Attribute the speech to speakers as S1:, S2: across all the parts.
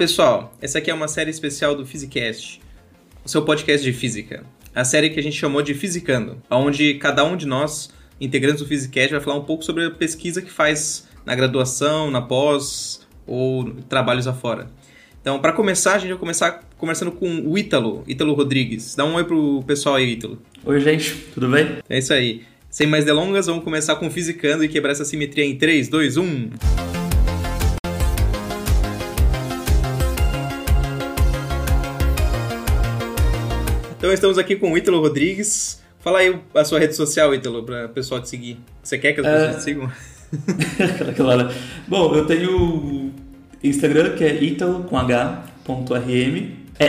S1: pessoal. Essa aqui é uma série especial do Physicast, o seu podcast de física. A série que a gente chamou de Fisicando, onde cada um de nós, integrantes do Physicast, vai falar um pouco sobre a pesquisa que faz na graduação, na pós ou trabalhos afora. Então, para começar, a gente vai começar conversando com o Ítalo, Ítalo Rodrigues. Dá um oi pro pessoal aí, Ítalo.
S2: Oi, gente, tudo bem?
S1: É isso aí. Sem mais delongas, vamos começar com Fisicando e quebrar essa simetria em 3, 2, 1. Então estamos aqui com o Ítalo Rodrigues. Fala aí a sua rede social, Ítalo, para o pessoal te seguir. Você quer que as pessoas
S2: É.
S1: te sigam?
S2: claro. Bom, eu tenho Instagram que é italo com h.rm, é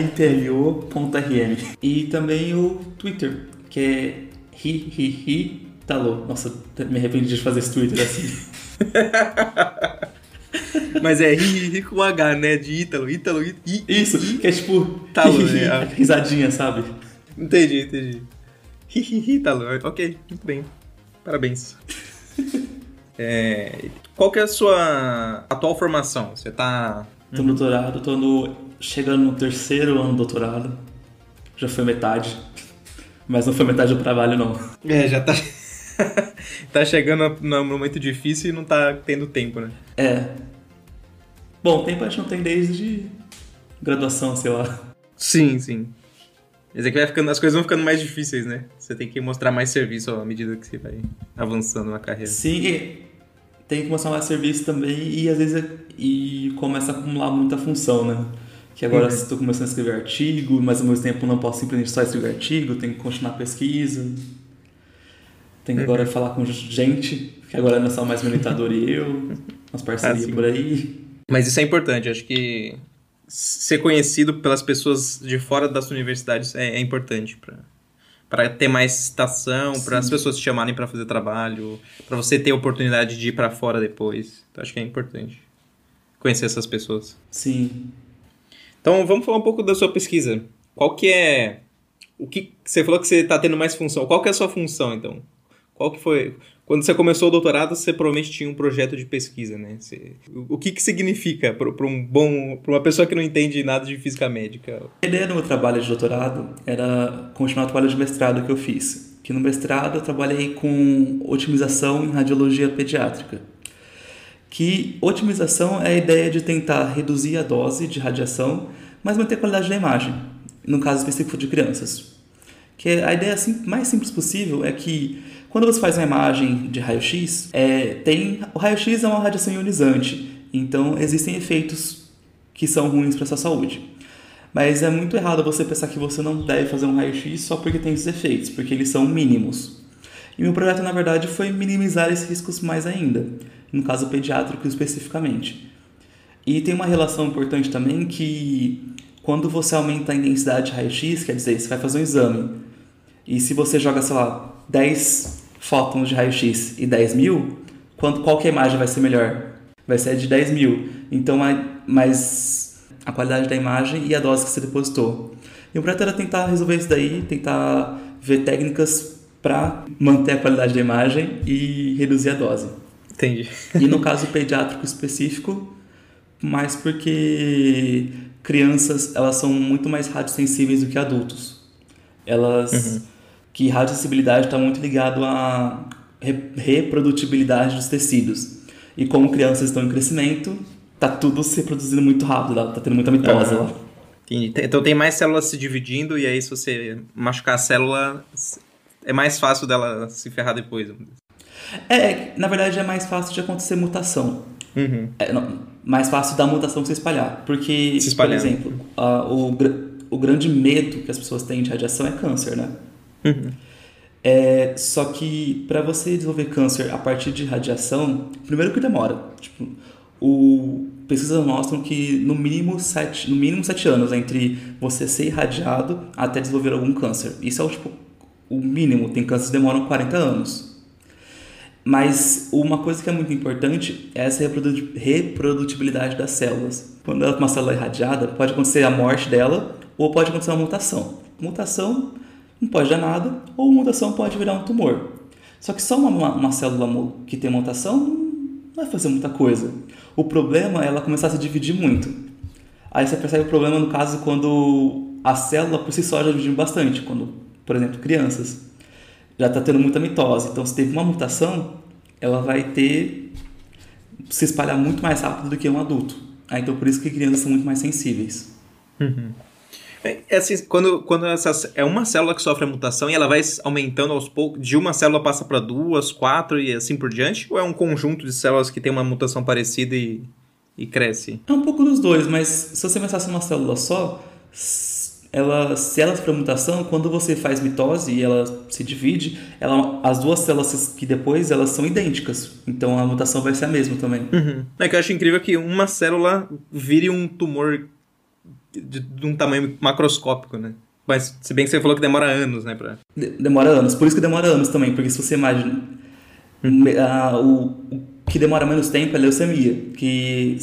S2: hitlo.rm. E também o Twitter, que é hi-hi-hi-talo. Nossa, me arrependi de fazer esse Twitter assim.
S1: Mas é ri, ri com H, né? De Ítalo, Ítalo, I,
S2: Isso,
S1: I.
S2: que é tipo
S1: Talo, né?
S2: risadinha, sabe?
S1: Entendi, entendi. Ítalo. Ok, muito bem. Parabéns. É, qual que é a sua atual formação? Você tá...
S2: Tô no doutorado, tô no, chegando no terceiro ano do doutorado. Já foi metade. Mas não foi metade do trabalho, não.
S1: É, já tá... tá chegando no momento difícil e não tá tendo tempo, né?
S2: É. Bom, tempo a gente não tem desde graduação, sei lá.
S1: Sim, sim. Mas é que vai ficando, as coisas vão ficando mais difíceis, né? Você tem que mostrar mais serviço à medida que você vai avançando na carreira.
S2: Sim, tem que mostrar mais serviço também e às vezes é- e começa a acumular muita função, né? Que agora
S1: Uhum.
S2: estou começando a escrever artigo, mas ao mesmo tempo não posso simplesmente só escrever artigo, tenho que continuar a pesquisa. Tenho que
S1: Uhum.
S2: agora falar com gente, que agora não é só mais meu orientador e eu, umas parcerias
S1: Ah,
S2: por aí.
S1: Mas isso é importante, acho que ser conhecido pelas pessoas de fora das universidades é, é importante para para ter mais citação, para as pessoas te chamarem para fazer trabalho, para você ter oportunidade de ir para fora depois. Então acho que é importante conhecer essas pessoas.
S2: Sim.
S1: Então vamos falar um pouco da sua pesquisa. Qual que é o que você falou que você está tendo mais função? Qual que é a sua função então? Qual que foi quando você começou o doutorado? Você provavelmente tinha um projeto de pesquisa, né? Você- o, que que significa para um bom para uma pessoa que não entende nada de física médica?
S2: A ideia do meu trabalho de doutorado era continuar o trabalho de mestrado que eu fiz. Que no mestrado eu trabalhei com otimização em radiologia pediátrica. Que otimização é a ideia de tentar reduzir a dose de radiação, mas manter a qualidade da imagem, no caso específico de crianças. Que a ideia sim- mais simples possível é que quando você faz uma imagem de raio-x, é, tem o raio-x é uma radiação ionizante, então existem efeitos que são ruins para sua saúde. Mas é muito errado você pensar que você não deve fazer um raio-x só porque tem esses efeitos, porque eles são mínimos. E meu projeto, na verdade, foi minimizar esses riscos mais ainda, no caso pediátrico especificamente. E tem uma relação importante também que quando você aumenta a intensidade de raio-x, quer dizer, você vai fazer um exame, e se você joga, sei lá, 10 fótons de raio-x e 10 mil, quando, qual que a imagem vai ser melhor? Vai ser a de 10 mil. Então, mas a qualidade da imagem e a dose que você depositou. E o projeto era tentar resolver isso daí, tentar ver técnicas para manter a qualidade da imagem e reduzir a dose.
S1: Entendi.
S2: E no caso pediátrico específico, mais porque crianças elas são muito mais radiosensíveis do que adultos. Elas que radiosensibilidade está muito ligado à re- reprodutibilidade dos tecidos. E como crianças estão em crescimento, tá tudo se reproduzindo muito rápido, lá, tá tendo muita mitose
S1: Aham.
S2: lá.
S1: Entendi. Então tem mais células se dividindo e aí se você machucar a célula é mais fácil dela se ferrar depois.
S2: É, na verdade é mais fácil de acontecer mutação.
S1: Uhum.
S2: É, não, mais fácil da mutação se espalhar. Porque,
S1: Se
S2: por exemplo, a- o, o grande medo que as pessoas têm de radiação é câncer, né? É, só que para você desenvolver câncer a partir de radiação, primeiro que demora. Tipo, o, pesquisas mostram que no mínimo sete, no mínimo sete anos entre você ser irradiado até desenvolver algum câncer. Isso é o, tipo, o mínimo. Tem cânceres que demoram 40 anos. Mas uma coisa que é muito importante é essa reprodu- reprodutibilidade das células. Quando uma célula irradiada, pode acontecer a morte dela ou pode acontecer uma mutação. Mutação não pode dar nada, ou mutação pode virar um tumor. Só que só uma, uma, célula que tem mutação não vai fazer muita coisa. O problema é ela começar a se dividir muito. Aí você percebe o problema no caso quando a célula por si só já divide bastante, quando, por exemplo, crianças já está tendo muita mitose. Então, se teve uma mutação, ela vai ter se espalhar muito mais rápido do que um adulto. Aí, então, por isso que crianças são muito mais sensíveis.
S1: Uhum. É, é assim, quando, quando essa, é uma célula que sofre a mutação e ela vai aumentando aos poucos, de uma célula passa para duas, quatro e assim por diante? Ou é um conjunto de células que tem uma mutação parecida e, e cresce?
S2: É um pouco dos dois, mas se você pensasse numa célula só, ela, se ela sofre mutação, quando você faz mitose e ela se divide, ela, as duas células que depois elas são idênticas. Então a mutação vai ser a mesma também.
S1: Uhum. É que eu acho incrível que uma célula vire um tumor de, de um tamanho macroscópico, né? Mas se bem que você falou que demora anos, né? Pra...
S2: De, demora anos. Por isso que demora anos também, porque se você imagina. A, o, o que demora menos tempo é a leucemia, que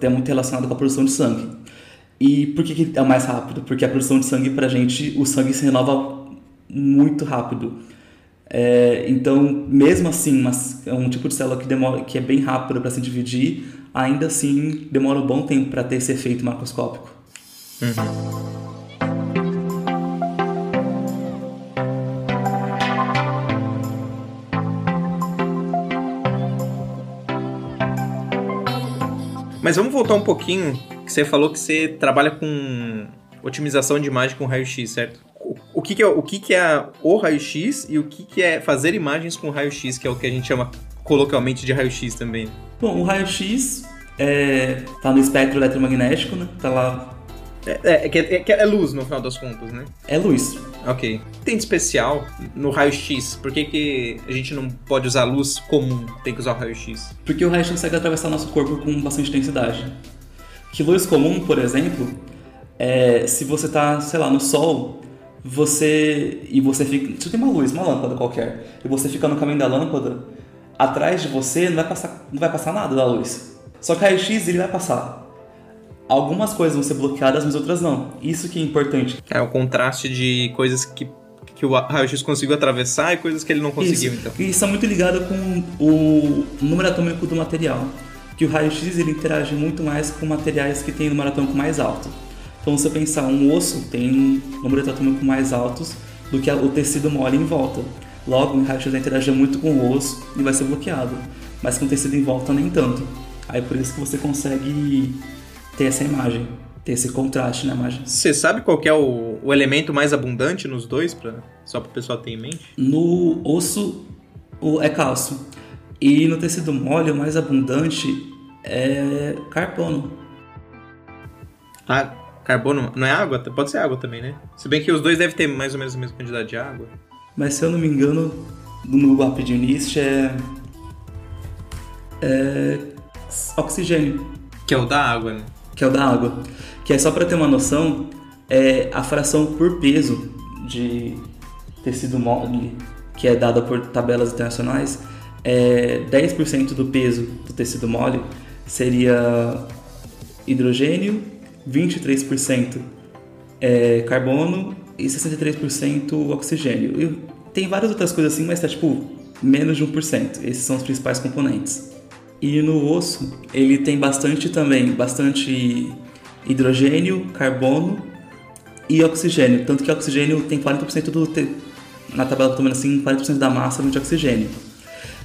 S2: é muito relacionado com a produção de sangue. E por que, que é mais rápido? Porque a produção de sangue pra gente, o sangue se renova muito rápido. É, então, mesmo assim, mas é um tipo de célula que, demora, que é bem rápido para se dividir, ainda assim demora um bom tempo para ter esse efeito macroscópico. Uhum.
S1: Mas vamos voltar um pouquinho, que você falou que você trabalha com otimização de imagem com raio-x, certo? O que, que, é, o que, que é o raio-x e o que, que é fazer imagens com raio-x, que é o que a gente chama coloquialmente de raio-x também?
S2: Bom, o raio-x é, tá no espectro eletromagnético, né? Tá lá
S1: é, é, é, é, luz no final das contas, né?
S2: É luz.
S1: Ok. Tem de especial no raio-x? Por que, que a gente não pode usar luz comum? Tem que usar o raio-x?
S2: Porque o raio-x consegue atravessar nosso corpo com bastante intensidade. Que luz comum, por exemplo, é, se você está, sei lá, no sol, você e você fica, você tem uma luz, uma lâmpada qualquer, e você fica no caminho da lâmpada, atrás de você não vai passar, não vai passar nada da luz. Só que o raio-x ele vai passar algumas coisas vão ser bloqueadas, mas outras não. Isso que é importante.
S1: É o contraste de coisas que, que o raio-x conseguiu atravessar e coisas que ele não conseguiu,
S2: isso.
S1: então.
S2: E isso é muito ligado com o número atômico do material. Que o raio-x ele interage muito mais com materiais que têm número atômico mais alto. Então, se você pensar, um osso tem um número atômico mais altos do que o tecido mole em volta. Logo, o raio-x vai interagir muito com o osso e vai ser bloqueado. Mas com o tecido em volta, nem tanto. Aí por isso que você consegue ter essa imagem, ter esse contraste na imagem.
S1: Você sabe qual é o, o, elemento mais abundante nos dois, pra, só para o pessoal ter em mente?
S2: No osso o, é cálcio. E no tecido mole, o mais abundante é carbono.
S1: Ah, carbono não é água? Pode ser água também, né? Se bem que os dois devem ter mais ou menos a mesma quantidade de água.
S2: Mas se eu não me engano, no Rapidinist é, é oxigênio.
S1: Que é o da água, né?
S2: Que é o da água. Que é só para ter uma noção, é a fração por peso de tecido mole, que é dada por tabelas internacionais, é 10% do peso do tecido mole seria hidrogênio, 23% é carbono e 63% oxigênio. E tem várias outras coisas assim, mas tá tipo menos de 1%. Esses são os principais componentes. E no osso, ele tem bastante também, bastante hidrogênio, carbono e oxigênio. Tanto que oxigênio tem 40% do. Te... Na tabela que eu assim, 40% da massa vem de oxigênio.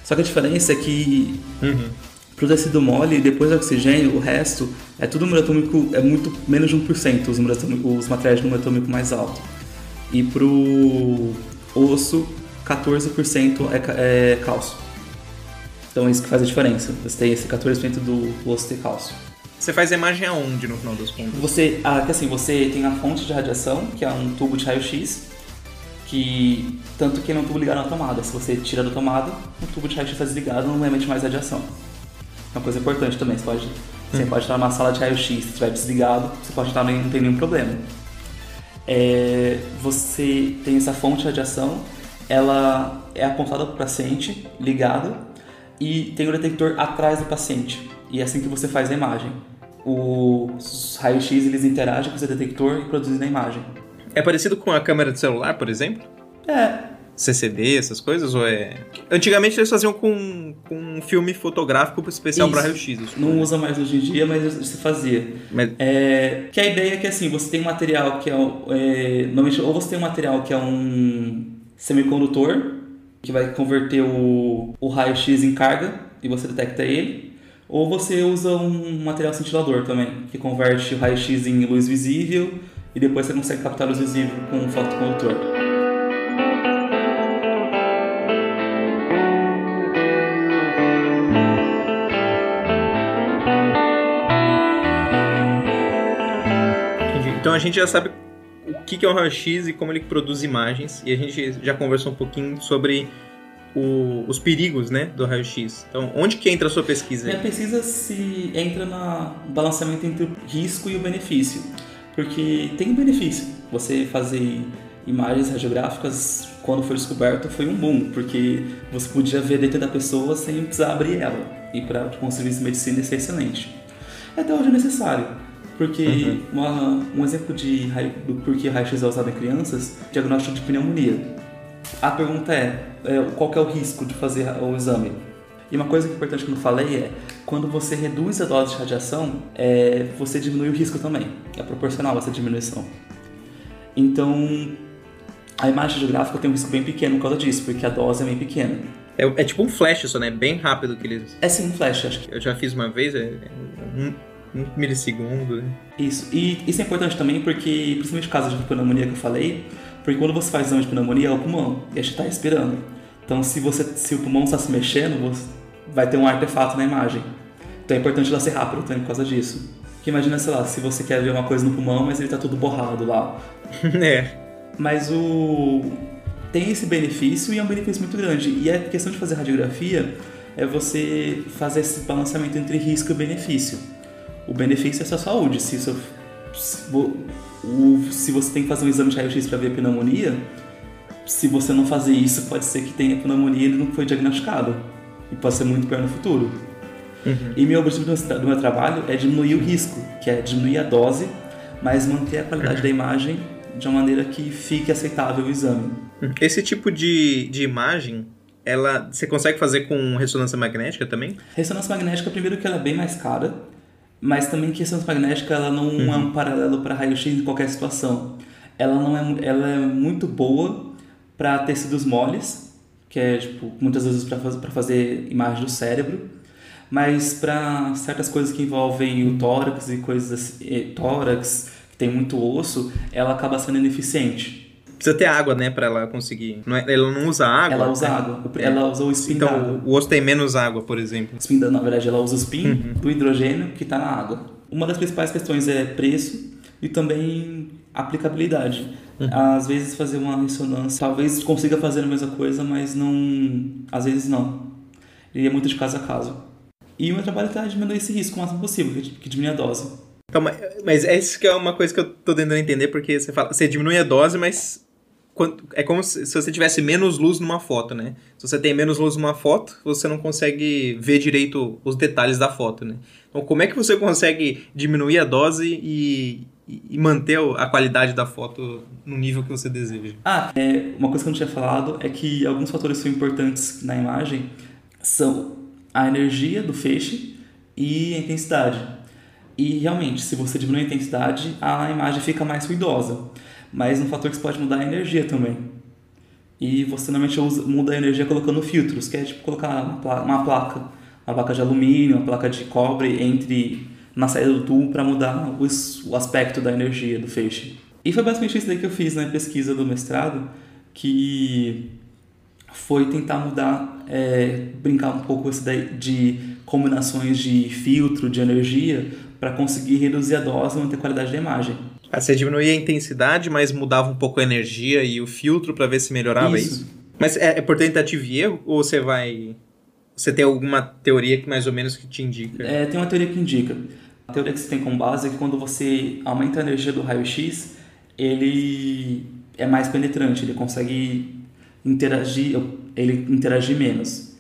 S2: Só que a diferença é que uhum. pro tecido mole, depois do oxigênio, o resto é tudo número atômico, é muito menos de 1% os, os materiais de número atômico mais alto. E pro osso, 14% é, é cálcio. Então é isso que faz a diferença. Você tem esse 14% do osso ter cálcio.
S1: Você faz a imagem aonde no final das contas?
S2: Você, ah, assim, você tem a fonte de radiação, que é um tubo de raio-x, que tanto que não é um tubo ligado na tomada. Se você tira da tomada, o tubo de raio-x está desligado, não emite mais radiação. É uma coisa importante também. Você pode, você hum. pode estar numa sala de raio-x, se estiver desligado, você pode estar não tem nenhum problema. É, você tem essa fonte de radiação, ela é apontada para o paciente, ligada, e tem o detector atrás do paciente. E é assim que você faz a imagem. Os raios-x eles interagem com esse detector e produzem a imagem.
S1: É parecido com a câmera de celular, por exemplo?
S2: É,
S1: CCD, essas coisas? Ou é. Antigamente eles faziam com, com um filme fotográfico especial para raio-x.
S2: Não usa mais hoje em dia, mas se fazia. Mas... É, que a ideia é que assim, você tem um material que é, é. Normalmente, ou você tem um material que é um semicondutor, que vai converter o, o raio-x em carga e você detecta ele. Ou você usa um material cintilador também, que converte o raio-x em luz visível e depois você consegue captar luz visível com um fotocondutor.
S1: Então a gente já sabe o que é um raio-x e como ele produz imagens, e a gente já conversou um pouquinho sobre o, os perigos né, do raio-x. Então, onde que entra a sua pesquisa?
S2: Minha pesquisa se entra no balanceamento entre o risco e o benefício. Porque tem um benefício. Você fazer imagens radiográficas, quando foi descoberto, foi um boom, porque você podia ver dentro da pessoa sem precisar abrir ela. E para um serviço de medicina isso é excelente. Até hoje é necessário. Porque uhum. uma, um exemplo de do porquê raio-x é usado em crianças, diagnóstico de pneumonia. A pergunta é, é, qual é o risco de fazer o exame? E uma coisa importante que eu não falei é, quando você reduz a dose de radiação, é, você diminui o risco também. É proporcional essa diminuição. Então, a imagem geográfica tem um risco bem pequeno por causa disso, porque a dose é bem pequena.
S1: É, é tipo um flash só, né? Bem rápido que eles...
S2: É sim, um flash, acho que.
S1: Eu já fiz uma vez, é, um, um milissegundo. Né?
S2: Isso. E isso é importante também porque, principalmente no caso de pneumonia que eu falei, porque quando você faz exame de pneumonia é o pulmão, e a gente está respirando. Então, se, você, se o pulmão está se mexendo, você vai ter um artefato na imagem. Então é importante ela ser rápido também por causa disso. Porque imagina, sei lá, se você quer ver uma coisa no pulmão, mas ele está todo borrado lá.
S1: é.
S2: Mas o... tem esse benefício e é um benefício muito grande. E a questão de fazer radiografia é você fazer esse balanceamento entre risco e benefício. O benefício é a sua saúde. Se, isso, se, o, se você tem que fazer um exame de raio-x para ver pneumonia, se você não fazer isso, pode ser que tenha pneumonia e ele não foi diagnosticado. E pode ser muito pior no futuro. Uhum. E meu objetivo do meu trabalho é diminuir o risco, que é diminuir a dose, mas manter a qualidade uhum. da imagem de uma maneira que fique aceitável o exame.
S1: Uhum. Esse tipo de, de imagem, ela você consegue fazer com ressonância magnética também?
S2: Ressonância magnética, primeiro que ela é bem mais cara, mas também que a ressonância magnética ela não uhum. é um paralelo para raio-x em qualquer situação. Ela não é, ela é muito boa para tecidos moles, que é tipo muitas vezes para fazer, fazer imagem do cérebro, mas para certas coisas que envolvem o tórax e coisas assim, tórax que tem muito osso, ela acaba sendo ineficiente.
S1: Precisa ter água, né, para ela conseguir. Não é, ela não usa água.
S2: Ela usa
S1: né?
S2: água. Ela usa o spin
S1: então,
S2: da água.
S1: o osso tem menos água, por exemplo.
S2: Spin, na verdade, ela usa o spin uhum. do hidrogênio que está na água. Uma das principais questões é preço e também aplicabilidade. Uhum. Às vezes fazer uma ressonância, talvez consiga fazer a mesma coisa, mas não, às vezes não. E é muito de caso a caso. E o meu trabalho está diminuir esse risco o máximo possível, que diminui a dose.
S1: Então, mas é isso que é uma coisa que eu estou tentando entender, porque você fala, você diminui a dose, mas é como se, você tivesse menos luz numa foto, né? Se você tem menos luz numa foto, você não consegue ver direito os detalhes da foto, né? Então, como é que você consegue diminuir a dose e, e manter a qualidade da foto no nível que você deseja?
S2: Ah, é, uma coisa que eu não tinha falado é que alguns fatores são importantes na imagem são a energia do feixe e a intensidade. E realmente, se você diminui a intensidade, a imagem fica mais ruidosa. Mas um fator que você pode mudar é a energia também. E você normalmente usa, muda a energia colocando filtros, que é tipo colocar uma placa, uma placa, uma placa de alumínio, uma placa de cobre entre na saída do tubo para mudar o, o aspecto da energia do feixe. E foi basicamente isso daí que eu fiz na pesquisa do mestrado, que foi tentar mudar, é, brincar um pouco esse daí de combinações de filtro, de energia, para conseguir reduzir a dose e manter a qualidade da imagem.
S1: Ah, você diminuía a intensidade, mas mudava um pouco a energia e o filtro para ver se melhorava isso. isso? Mas é, é por tentativa e erro ou você vai. Você tem alguma teoria que mais ou menos que te indica?
S2: É, tem uma teoria que indica. A teoria que você tem como base é que quando você aumenta a energia do raio-x, ele é mais penetrante, ele consegue interagir, ele interagir menos.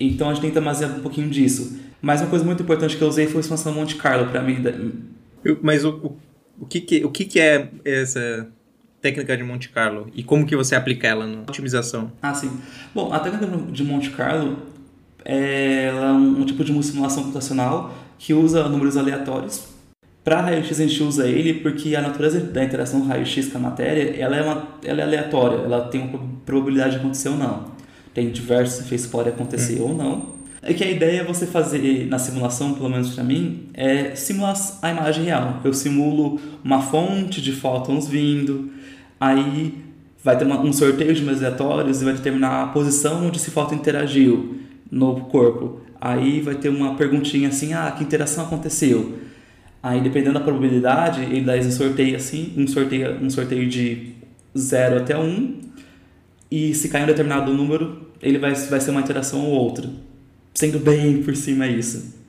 S2: Então a gente tenta basear um pouquinho disso. Mas uma coisa muito importante que eu usei foi a expansão Monte Carlo para mim.
S1: Eu, mas o, o, o, que, que, o que, que é essa técnica de Monte Carlo e como que você aplica ela na otimização?
S2: Ah, sim. Bom, a técnica de Monte Carlo é um tipo de simulação computacional que usa números aleatórios. Para raio-x a gente usa ele porque a natureza da interação raio-x com a matéria ela é, uma, ela é aleatória, ela tem uma probabilidade de acontecer ou não. Tem diversos efeitos que podem acontecer hum. ou não. É que a ideia é você fazer na simulação, pelo menos para mim, é simular a imagem real. Eu simulo uma fonte de fótons vindo, aí vai ter uma, um sorteio de números aleatórios e vai determinar a posição onde esse fóton interagiu no corpo. Aí vai ter uma perguntinha assim, ah, que interação aconteceu? Aí dependendo da probabilidade, ele dá esse sorteio assim, um sorteio, um sorteio de 0 até 1, um, e se cair um determinado número, ele vai, vai ser uma interação ou outra sendo bem por cima isso.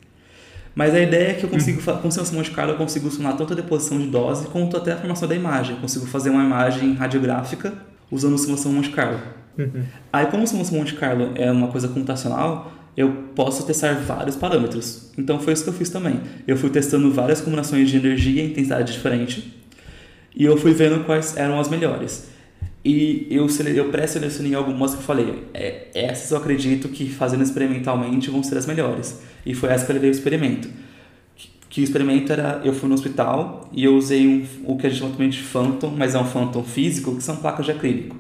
S2: Mas a ideia é que eu consigo, uhum. com o Monte Carlo, eu consigo simular tanto a deposição de dose quanto até a formação da imagem. Eu consigo fazer uma imagem radiográfica usando o simulação Monte Carlo. Uhum. Aí, como o simulação Monte Carlo é uma coisa computacional, eu posso testar vários parâmetros. Então, foi isso que eu fiz também. Eu fui testando várias combinações de energia e intensidade diferente e eu fui vendo quais eram as melhores. E eu, eu pré-selecionei algumas que eu falei, é, essas eu acredito que fazendo experimentalmente vão ser as melhores. E foi essa que eu levei o experimento. Que, que o experimento era, eu fui no hospital e eu usei um, o que a gente chama também de Phantom, mas é um Phantom físico, que são placas de acrílico.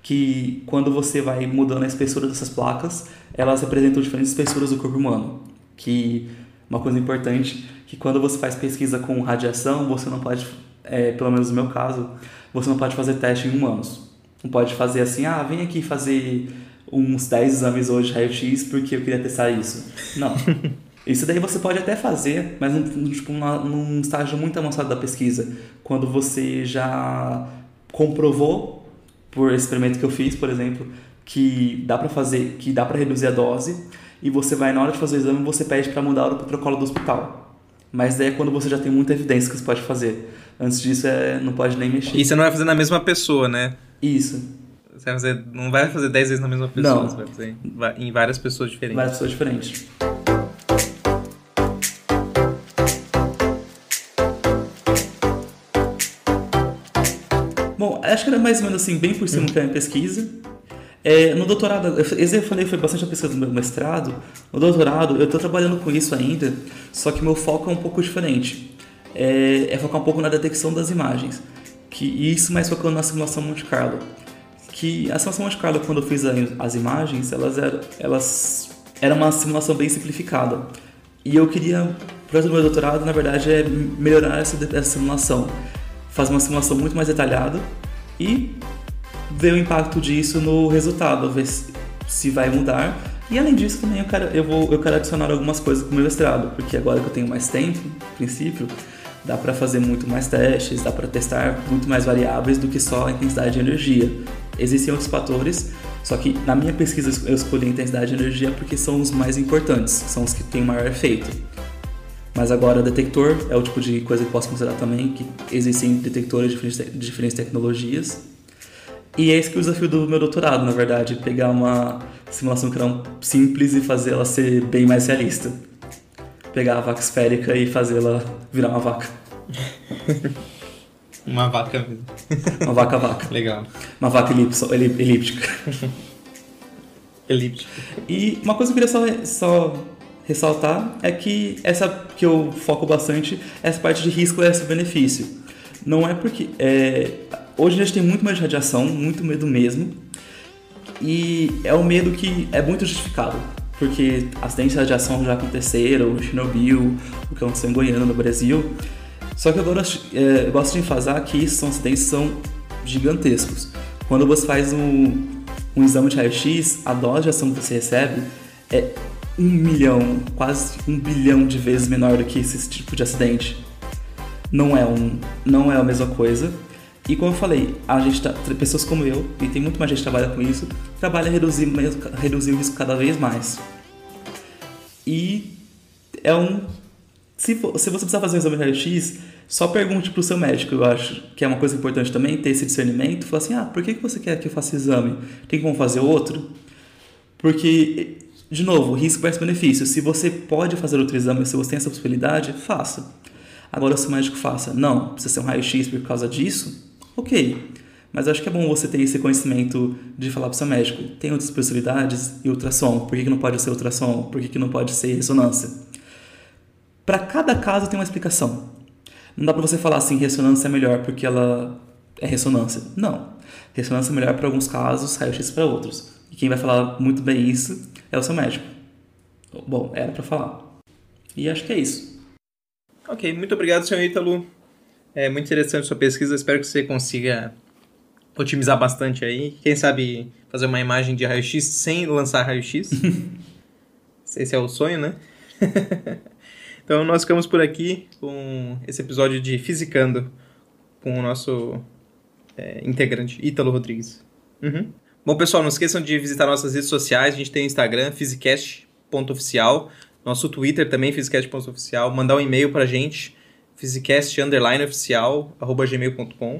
S2: Que quando você vai mudando a espessura dessas placas, elas representam diferentes espessuras do corpo humano. Que uma coisa importante, que quando você faz pesquisa com radiação, você não pode, é, pelo menos no meu caso, você não pode fazer teste em humanos. Não pode fazer assim, ah, vem aqui fazer uns 10 exames hoje raio-x porque eu queria testar isso. Não. Isso daí você pode até fazer, mas num, tipo, num estágio muito avançado da pesquisa, quando você já comprovou, por experimento que eu fiz, por exemplo, que dá para fazer, que dá para reduzir a dose, e você vai na hora de fazer o exame, você pede para mudar o protocolo do hospital. Mas daí é quando você já tem muita evidência que você pode fazer. Antes disso, é, não pode nem mexer.
S1: E você não vai fazer na mesma pessoa, né?
S2: Isso.
S1: Você vai fazer, não vai fazer 10 vezes na mesma pessoa,
S2: não.
S1: você vai fazer em várias pessoas diferentes.
S2: Várias pessoas diferentes. Bom, acho que era mais ou menos assim, bem por cima hum. que é a minha pesquisa. É, no doutorado, esse eu falei foi bastante a pesquisa do meu mestrado. No doutorado, eu estou trabalhando com isso ainda, só que meu foco é um pouco diferente é, é focar um pouco na detecção das imagens. Que, e isso mais focando na simulação Monte Carlo. Que a simulação Monte Carlo, quando eu fiz as imagens, elas eram, elas era uma simulação bem simplificada. E eu queria, o projeto do meu doutorado, na verdade, é melhorar essa, essa simulação. Fazer uma simulação muito mais detalhada e ver o impacto disso no resultado, ver se, se vai mudar. E além disso, também eu quero, eu, vou, eu quero adicionar algumas coisas para o meu mestrado, porque agora que eu tenho mais tempo, no princípio, dá para fazer muito mais testes, dá para testar muito mais variáveis do que só a intensidade de energia. Existem outros fatores, só que na minha pesquisa eu escolhi a intensidade de energia porque são os mais importantes, são os que têm maior efeito. Mas agora, detector é o tipo de coisa que posso considerar também, que existem detectores de diferentes, de diferentes tecnologias. E é esse que é o desafio do meu doutorado, na verdade, pegar uma simulação que era simples e fazer ela ser bem mais realista pegar a vaca esférica e fazê-la virar uma vaca.
S1: uma vaca.
S2: Uma vaca vaca.
S1: Legal.
S2: Uma vaca elíptica.
S1: elíptica.
S2: E uma coisa que eu queria só, só ressaltar é que essa que eu foco bastante, essa parte de risco é esse benefício. Não é porque. É, hoje a gente tem muito medo de radiação, muito medo mesmo. E é um medo que é muito justificado porque acidentes de radiação já aconteceram, Chernobyl, o que aconteceu em Goiânia, no Brasil. Só que gosto, é, eu gosto de enfatizar que esses acidentes são gigantescos. Quando você faz um, um exame de raio-x, a dose de ação que você recebe é um milhão, quase um bilhão de vezes menor do que esse tipo de acidente. Não é, um, não é a mesma coisa. E como eu falei, a gente tá, pessoas como eu, e tem muito mais gente que trabalha com isso, trabalha a reduzir, reduzir o risco cada vez mais. E é um. Se, for, se você precisar fazer um exame de raio-x, só pergunte para o seu médico, eu acho que é uma coisa importante também, ter esse discernimento. Falar assim: ah, por que, que você quer que eu faça exame? Tem como fazer outro? Porque, de novo, risco versus benefício. Se você pode fazer outro exame, se você tem essa possibilidade, faça. Agora, se o médico faça, não, precisa ser um raio-x por causa disso, Ok, mas acho que é bom você ter esse conhecimento de falar para o seu médico. Tem outras possibilidades e ultrassom. Por que, que não pode ser ultrassom? Por que, que não pode ser ressonância? Para cada caso tem uma explicação. Não dá para você falar assim, ressonância é melhor porque ela é ressonância. Não. Ressonância é melhor para alguns casos, raio-x para outros. E quem vai falar muito bem isso é o seu médico. Bom, era para falar. E acho que é isso.
S1: Ok, muito obrigado, senhor Ítalo. É muito interessante sua pesquisa. Espero que você consiga otimizar bastante aí. Quem sabe fazer uma imagem de raio-x sem lançar raio-x. Esse é o sonho, né? então nós ficamos por aqui com esse episódio de Fisicando com o nosso é, integrante, Ítalo Rodrigues. Uhum. Bom, pessoal, não esqueçam de visitar nossas redes sociais. A gente tem o Instagram, physicast.oficial. Nosso Twitter também, physicast.oficial. Mandar um e-mail pra gente, physicast_oficial.gmail.com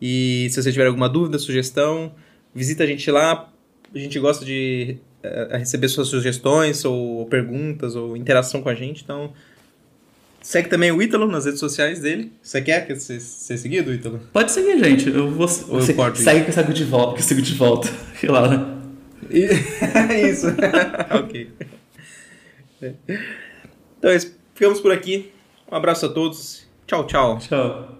S1: E se você tiver alguma dúvida, sugestão, visita a gente lá. A gente gosta de uh, receber suas sugestões ou perguntas ou interação com a gente. Então, Segue também o Ítalo nas redes sociais dele. Você quer que ser, ser seguido, Ítalo?
S2: Pode seguir, gente. Eu vou. Ou você, eu segue que eu sigo de volta. Que eu sigo de volta. Claro.
S1: isso. ok. Então é isso. Ficamos por aqui. Um abraço a todos. Tchau, tchau.
S2: Tchau.